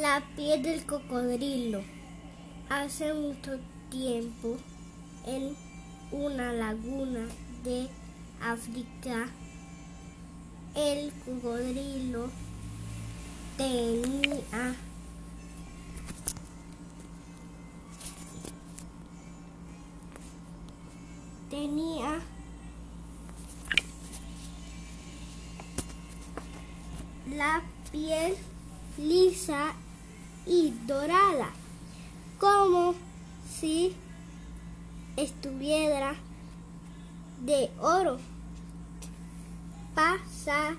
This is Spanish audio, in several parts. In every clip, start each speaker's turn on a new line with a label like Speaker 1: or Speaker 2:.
Speaker 1: La piel del cocodrilo. Hace mucho tiempo, en una laguna de África, el cocodrilo tenía tenía la piel lisa y dorada, como si estuviera de oro. Pasaba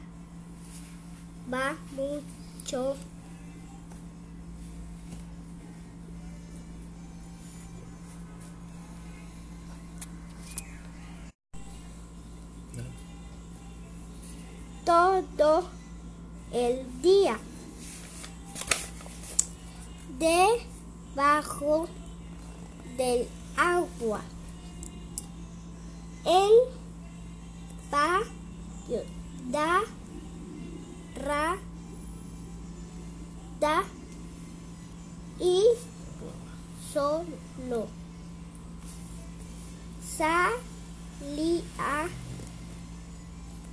Speaker 1: mucho todo el día debajo del agua. En patio da ra da y solo. Salía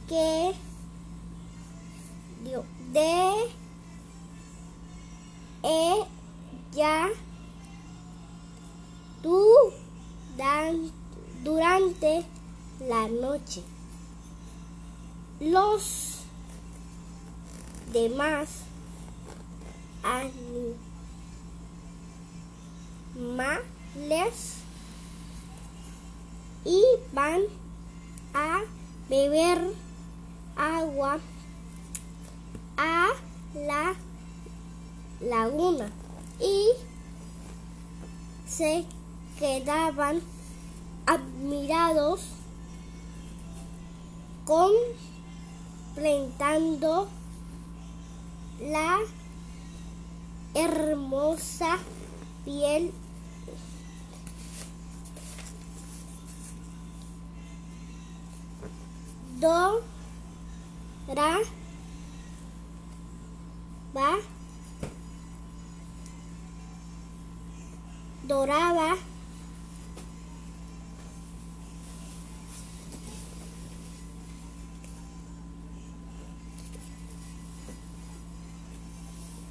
Speaker 1: que de ella tú dan, durante la noche. Los demás animales iban a beber agua a la laguna y se quedaban admirados contemplando la hermosa piel. Dorada dorada.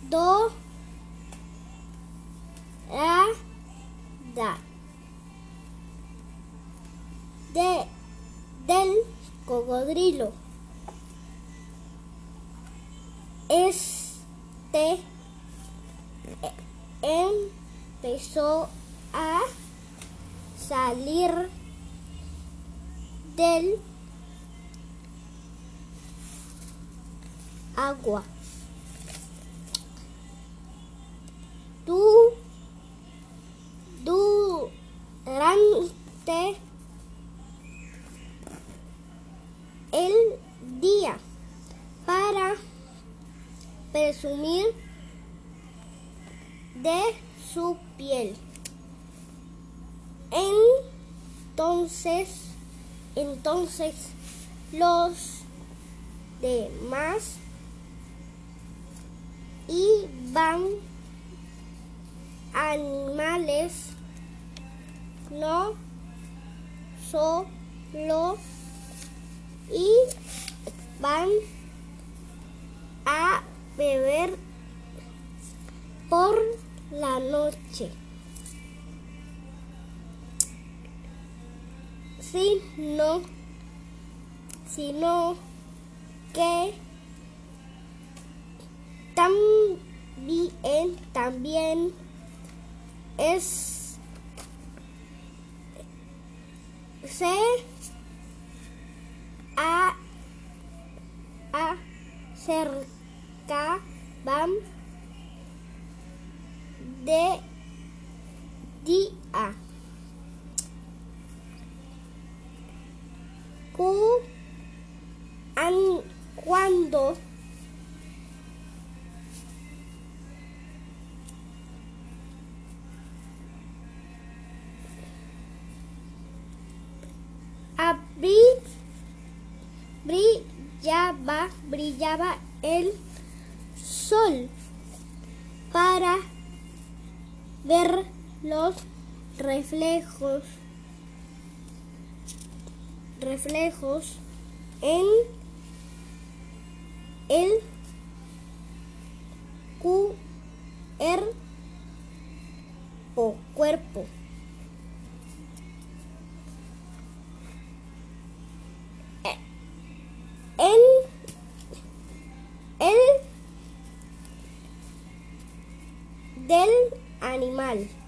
Speaker 1: Dorada de del cocodrilo. Es empezó a salir del agua. Tú, durante el día para presumir de su piel. Entonces, entonces los demás iban animales no solo y van a beber por la noche. Si no, sino que también, también es se a acercaban de día. cuando brillaba, brillaba el sol para ver los reflejos reflejos en el cuerpo cuerpo en el del animal.